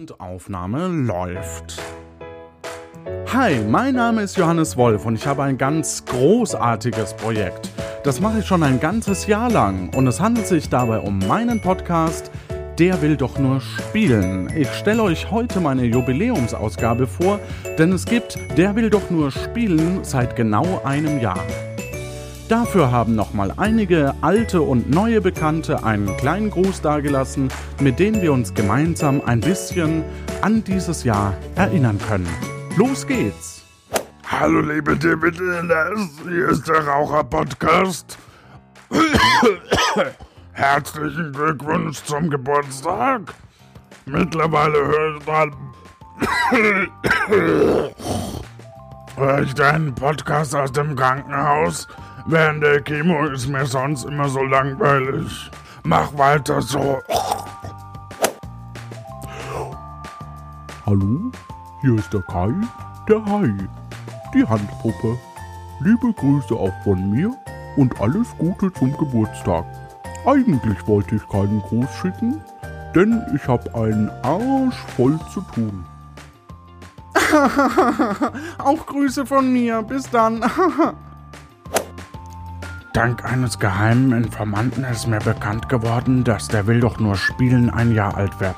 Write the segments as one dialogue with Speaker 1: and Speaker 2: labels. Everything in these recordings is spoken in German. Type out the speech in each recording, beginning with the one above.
Speaker 1: Und Aufnahme läuft. Hi, mein Name ist Johannes Wolf und ich habe ein ganz großartiges Projekt. Das mache ich schon ein ganzes Jahr lang und es handelt sich dabei um meinen Podcast Der will doch nur spielen. Ich stelle euch heute meine Jubiläumsausgabe vor, denn es gibt Der will doch nur spielen seit genau einem Jahr. Dafür haben nochmal einige alte und neue Bekannte einen kleinen Gruß dagelassen, mit dem wir uns gemeinsam ein bisschen an dieses Jahr erinnern können. Los geht's!
Speaker 2: Hallo liebe DBDLS, hier ist der Raucher-Podcast. Herzlichen Glückwunsch zum Geburtstag. Mittlerweile höre ich, dann höre ich deinen Podcast aus dem Krankenhaus Während der Chemo ist mir sonst immer so langweilig. Mach weiter so.
Speaker 3: Hallo, hier ist der Kai, der Hai, die Handpuppe. Liebe Grüße auch von mir und alles Gute zum Geburtstag. Eigentlich wollte ich keinen Gruß schicken, denn ich habe einen Arsch voll zu tun.
Speaker 1: auch Grüße von mir. Bis dann.
Speaker 2: Dank eines geheimen Informanten ist mir bekannt geworden, dass der Will doch nur spielen ein Jahr alt wird.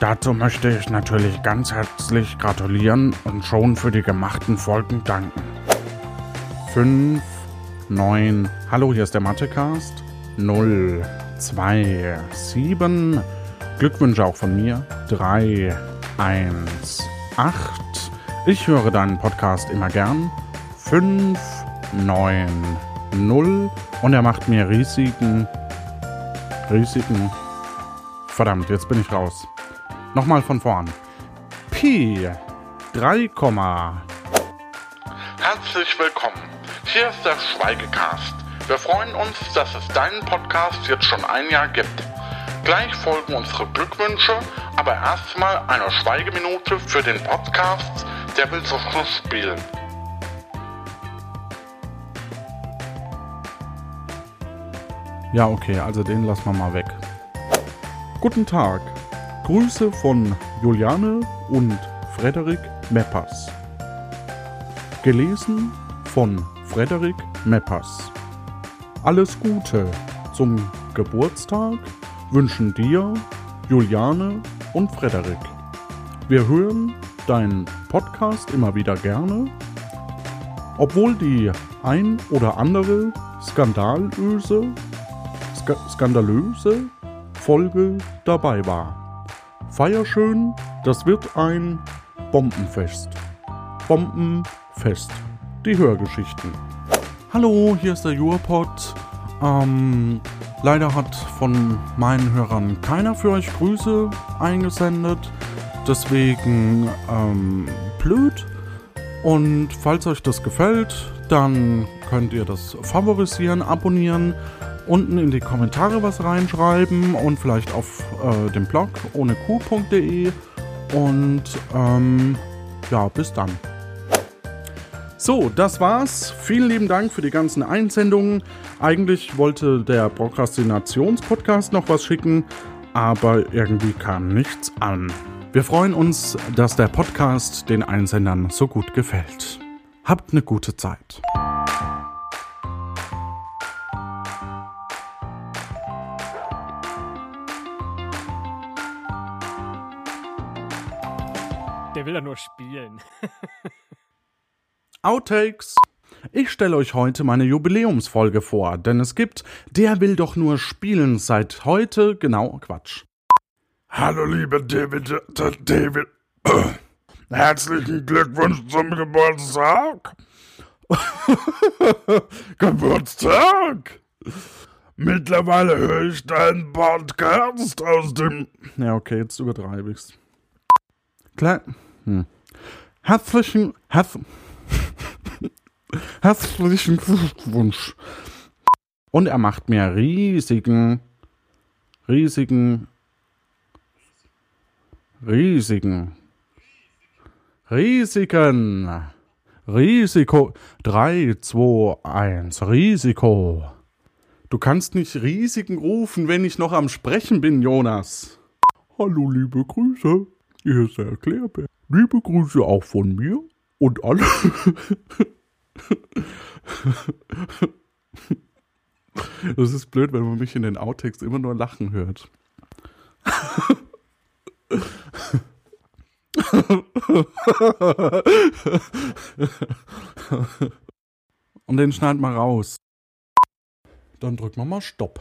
Speaker 2: Dazu möchte ich natürlich ganz herzlich gratulieren und schon für die gemachten Folgen danken.
Speaker 1: 5, 9, hallo, hier ist der Mathecast. 0, 2, 7, Glückwünsche auch von mir. 3, 1, 8, ich höre deinen Podcast immer gern. 5, 9, 0 und er macht mir riesigen, riesigen, verdammt, jetzt bin ich raus. Nochmal von vorn. P 3,
Speaker 4: Herzlich willkommen. Hier ist der Schweigecast. Wir freuen uns, dass es deinen Podcast jetzt schon ein Jahr gibt. Gleich folgen unsere Glückwünsche, aber erstmal eine Schweigeminute für den Podcast, der will so spielen.
Speaker 1: Ja, okay, also den lassen wir mal weg. Guten Tag. Grüße von Juliane und Frederik Meppers. Gelesen von Frederik Meppers. Alles Gute zum Geburtstag wünschen dir Juliane und Frederik. Wir hören deinen Podcast immer wieder gerne, obwohl die ein oder andere skandalöse sk skandalöse Folge dabei war. Feier schön, das wird ein Bombenfest. Bombenfest. Die Hörgeschichten. Hallo, hier ist der Jurpot. Ähm, leider hat von meinen Hörern keiner für euch Grüße eingesendet. Deswegen, ähm, blöd. Und falls euch das gefällt, dann könnt ihr das favorisieren, abonnieren unten in die Kommentare was reinschreiben und vielleicht auf äh, dem Blog ohne Q.de. Und ähm, ja, bis dann. So, das war's. Vielen lieben Dank für die ganzen Einsendungen. Eigentlich wollte der Prokrastinations-Podcast noch was schicken, aber irgendwie kam nichts an. Wir freuen uns, dass der Podcast den Einsendern so gut gefällt. Habt eine gute Zeit.
Speaker 5: Der will ja nur spielen.
Speaker 1: Outtakes. Ich stelle euch heute meine Jubiläumsfolge vor, denn es gibt Der will doch nur spielen seit heute, genau, Quatsch.
Speaker 2: Hallo liebe David, David, herzlichen Glückwunsch zum Geburtstag. Geburtstag? Mittlerweile höre ich deinen Podcast aus dem...
Speaker 1: Ja, okay, jetzt übertreibe ich's. Klar. Hm. Herzlichen, herz, herzlichen Glückwunsch. Und er macht mir riesigen, riesigen, Risiken. Risiken. Risiko. 3, 2, 1. Risiko. Du kannst nicht Risiken rufen, wenn ich noch am Sprechen bin, Jonas.
Speaker 3: Hallo, liebe Grüße. Hier ist der Erklärbär. Liebe Grüße auch von mir und alle.
Speaker 1: das ist blöd, wenn man mich in den Outtakes immer nur lachen hört. Und den schneid mal raus. Dann drücken wir mal Stopp.